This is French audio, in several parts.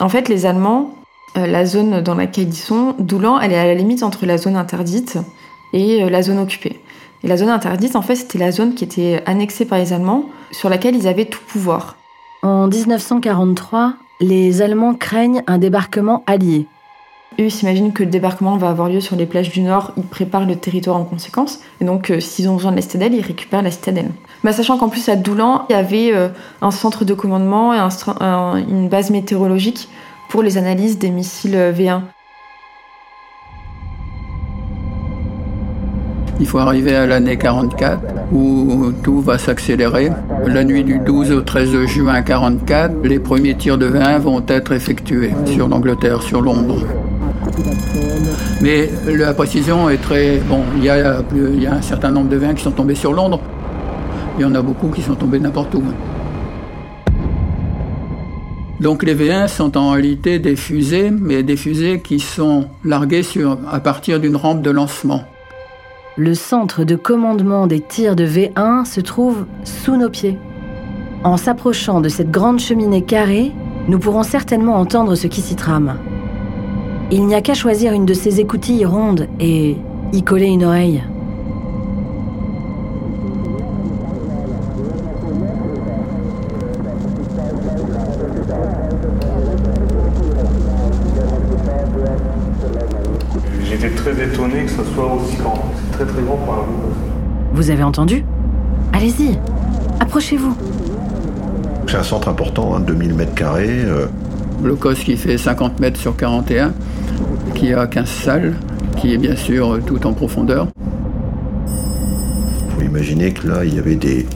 En fait, les Allemands, euh, la zone dans laquelle ils sont, Doulan, elle est à la limite entre la zone interdite et euh, la zone occupée. Et la zone interdite, en fait, c'était la zone qui était annexée par les Allemands, sur laquelle ils avaient tout pouvoir. En 1943, les Allemands craignent un débarquement allié. Eux s'imaginent que le débarquement va avoir lieu sur les plages du Nord, ils préparent le territoire en conséquence, et donc euh, s'ils ont besoin de la citadelle, ils récupèrent la citadelle. Bah, sachant qu'en plus à Doulan, il y avait euh, un centre de commandement et une base météorologique pour les analyses des missiles euh, V1. Il faut arriver à l'année 44 où tout va s'accélérer. La nuit du 12 au 13 juin 44, les premiers tirs de V1 vont être effectués sur l'Angleterre, sur Londres. Mais la précision est très... Bon, il y a, un certain nombre de V1 qui sont tombés sur Londres. Il y en a beaucoup qui sont tombés n'importe où. Donc les V1 sont en réalité des fusées, mais des fusées qui sont larguées sur, à partir d'une rampe de lancement. Le centre de commandement des tirs de V1 se trouve sous nos pieds. En s'approchant de cette grande cheminée carrée, nous pourrons certainement entendre ce qui s'y trame. Il n'y a qu'à choisir une de ces écoutilles rondes et y coller une oreille. J'étais très étonné que ce soit aussi grand. C'est très très grand pour un Vous avez entendu? Allez-y, approchez-vous. C'est un centre important, 2000 hein, mètres carrés. Euh. Le COS qui fait 50 mètres sur 41, qui a 15 salles, qui est bien sûr tout en profondeur. Vous imaginez que là, il y avait des,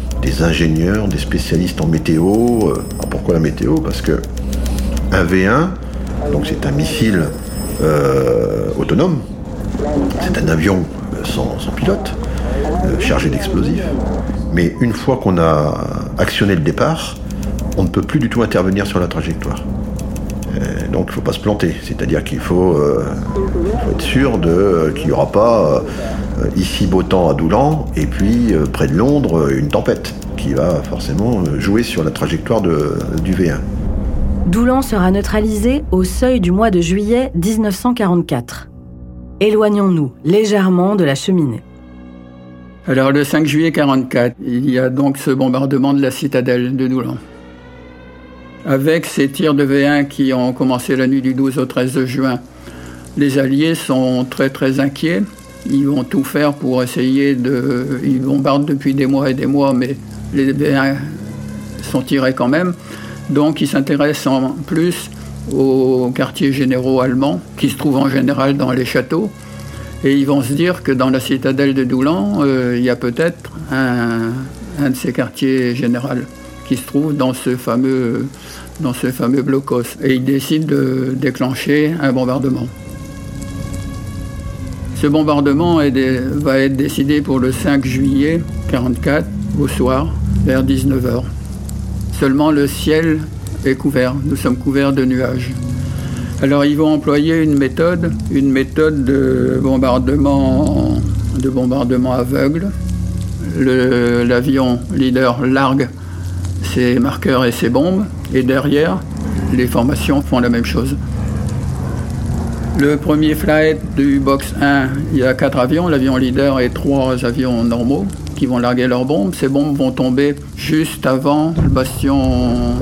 ingénieurs, des spécialistes en météo. Euh. pourquoi la météo? Parce que un V1, donc c'est un missile euh, autonome. C'est un avion euh, sans, pilote, chargé d'explosifs. Mais une fois qu'on a actionné le départ, on ne peut plus du tout intervenir sur la trajectoire. Donc il ne faut pas se planter, c'est-à-dire qu'il faut, être sûr qu'il n'y aura pas ici beau temps à Doulan et puis près de Londres une tempête qui va forcément jouer sur la trajectoire du V1. Doulan sera neutralisé au seuil du mois de juillet 1944. Éloignons-nous légèrement de la cheminée. Alors le 5 juillet 1944, il y a donc ce bombardement de la citadelle de Doulan. Avec ces tirs de V1 qui ont commencé la nuit du 12 au 13 juin, les Alliés sont très très inquiets. Ils vont tout faire pour essayer de... Ils bombardent depuis des mois et des mois, mais les V1 sont tirés quand même. Donc ils s'intéressent en plus aux quartiers généraux allemands, qui se trouvent en général dans les châteaux. Et ils vont se dire que dans la citadelle de Doulan, euh, il y a peut-être un, de ces quartiers généraux qui se trouve dans ce fameux, dans ce fameux blocos. Et ils décident de déclencher un bombardement. Ce bombardement va être décidé pour le 5 juillet 1944 au soir, vers 19h. Seulement le ciel est couvert, nous sommes couverts de nuages. Alors ils vont employer une méthode, une méthode de bombardement, de bombardement aveugle. L'avion leader largue ses marqueurs et ses bombes, et derrière, les formations font la même chose. Le premier flight du box 1, il y a quatre avions, l'avion leader et trois avions normaux qui vont larguer leurs bombes. Ces bombes vont tomber juste avant le bastion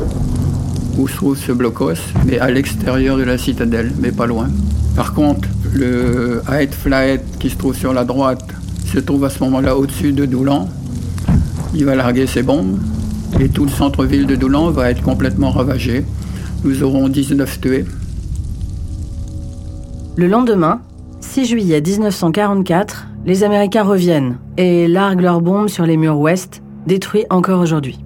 où se trouve ce blocos, mais à l'extérieur de la citadelle, mais pas loin. Par contre, le Height Flight qui se trouve sur la droite se trouve à ce moment-là au-dessus de Doulan. Il va larguer ses bombes et tout le centre-ville de Doulan va être complètement ravagé. Nous aurons 19 tués. Le lendemain, 6 juillet 1944, les Américains reviennent et larguent leurs bombes sur les murs ouest, détruits encore aujourd'hui.